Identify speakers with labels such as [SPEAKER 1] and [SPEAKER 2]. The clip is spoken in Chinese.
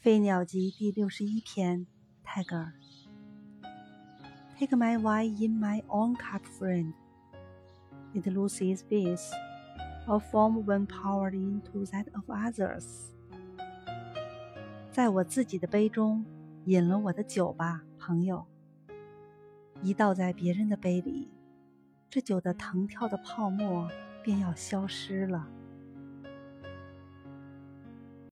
[SPEAKER 1] 飞鸟集第六十一篇，泰戈尔。Take my wine in my own cup, friend. It loses its or form when powered into that of others. 在我自己的杯中饮了我的酒吧，朋友。一倒在别人的杯里，这酒的腾跳的泡沫便要消失了。